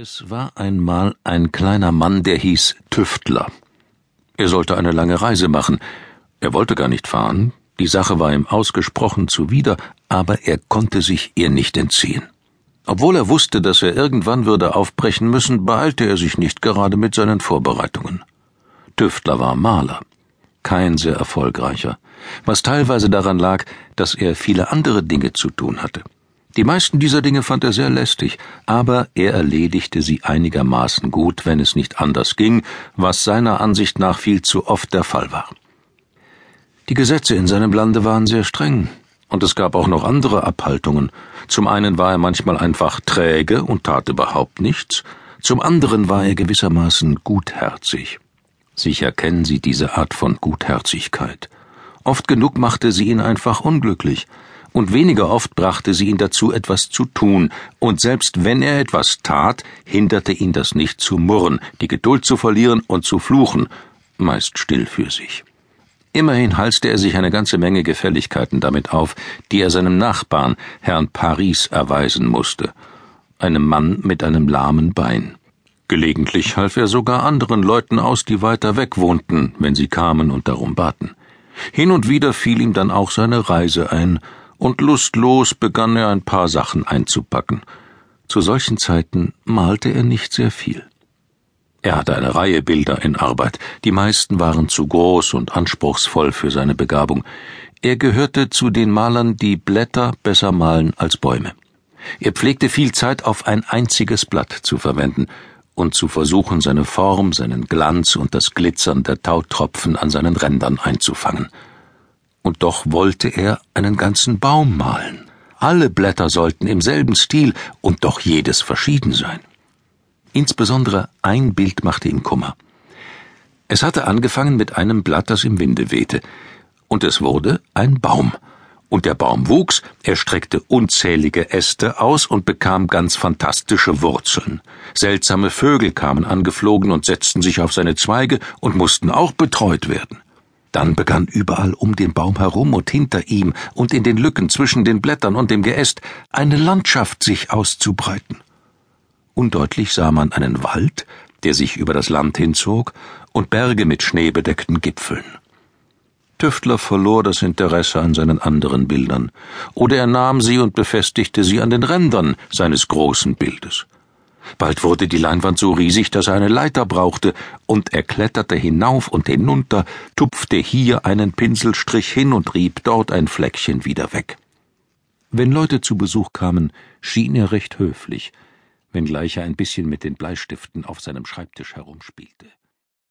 Es war einmal ein kleiner Mann, der hieß Tüftler. Er sollte eine lange Reise machen. Er wollte gar nicht fahren. Die Sache war ihm ausgesprochen zuwider, aber er konnte sich ihr nicht entziehen. Obwohl er wusste, dass er irgendwann würde aufbrechen müssen, beeilte er sich nicht gerade mit seinen Vorbereitungen. Tüftler war Maler. Kein sehr erfolgreicher, was teilweise daran lag, dass er viele andere Dinge zu tun hatte. Die meisten dieser Dinge fand er sehr lästig, aber er erledigte sie einigermaßen gut, wenn es nicht anders ging, was seiner Ansicht nach viel zu oft der Fall war. Die Gesetze in seinem Lande waren sehr streng, und es gab auch noch andere Abhaltungen. Zum einen war er manchmal einfach träge und tat überhaupt nichts, zum anderen war er gewissermaßen gutherzig. Sicher kennen Sie diese Art von Gutherzigkeit. Oft genug machte sie ihn einfach unglücklich, und weniger oft brachte sie ihn dazu, etwas zu tun, und selbst wenn er etwas tat, hinderte ihn das nicht zu murren, die Geduld zu verlieren und zu fluchen, meist still für sich. Immerhin halste er sich eine ganze Menge Gefälligkeiten damit auf, die er seinem Nachbarn, Herrn Paris, erweisen musste, einem Mann mit einem lahmen Bein. Gelegentlich half er sogar anderen Leuten aus, die weiter weg wohnten, wenn sie kamen und darum baten. Hin und wieder fiel ihm dann auch seine Reise ein, und lustlos begann er ein paar Sachen einzupacken. Zu solchen Zeiten malte er nicht sehr viel. Er hatte eine Reihe Bilder in Arbeit, die meisten waren zu groß und anspruchsvoll für seine Begabung. Er gehörte zu den Malern, die Blätter besser malen als Bäume. Er pflegte viel Zeit auf ein einziges Blatt zu verwenden und zu versuchen, seine Form, seinen Glanz und das Glitzern der Tautropfen an seinen Rändern einzufangen und doch wollte er einen ganzen Baum malen. Alle Blätter sollten im selben Stil und doch jedes verschieden sein. Insbesondere ein Bild machte ihm Kummer. Es hatte angefangen mit einem Blatt, das im Winde wehte, und es wurde ein Baum. Und der Baum wuchs, er streckte unzählige Äste aus und bekam ganz fantastische Wurzeln. Seltsame Vögel kamen angeflogen und setzten sich auf seine Zweige und mussten auch betreut werden. Dann begann überall um den Baum herum und hinter ihm und in den Lücken zwischen den Blättern und dem Geäst eine Landschaft sich auszubreiten. Undeutlich sah man einen Wald, der sich über das Land hinzog, und Berge mit schneebedeckten Gipfeln. Tüftler verlor das Interesse an seinen anderen Bildern, oder er nahm sie und befestigte sie an den Rändern seines großen Bildes. Bald wurde die Leinwand so riesig, dass er eine Leiter brauchte, und er kletterte hinauf und hinunter, tupfte hier einen Pinselstrich hin und rieb dort ein Fleckchen wieder weg. Wenn Leute zu Besuch kamen, schien er recht höflich, wenngleich er ein bisschen mit den Bleistiften auf seinem Schreibtisch herumspielte.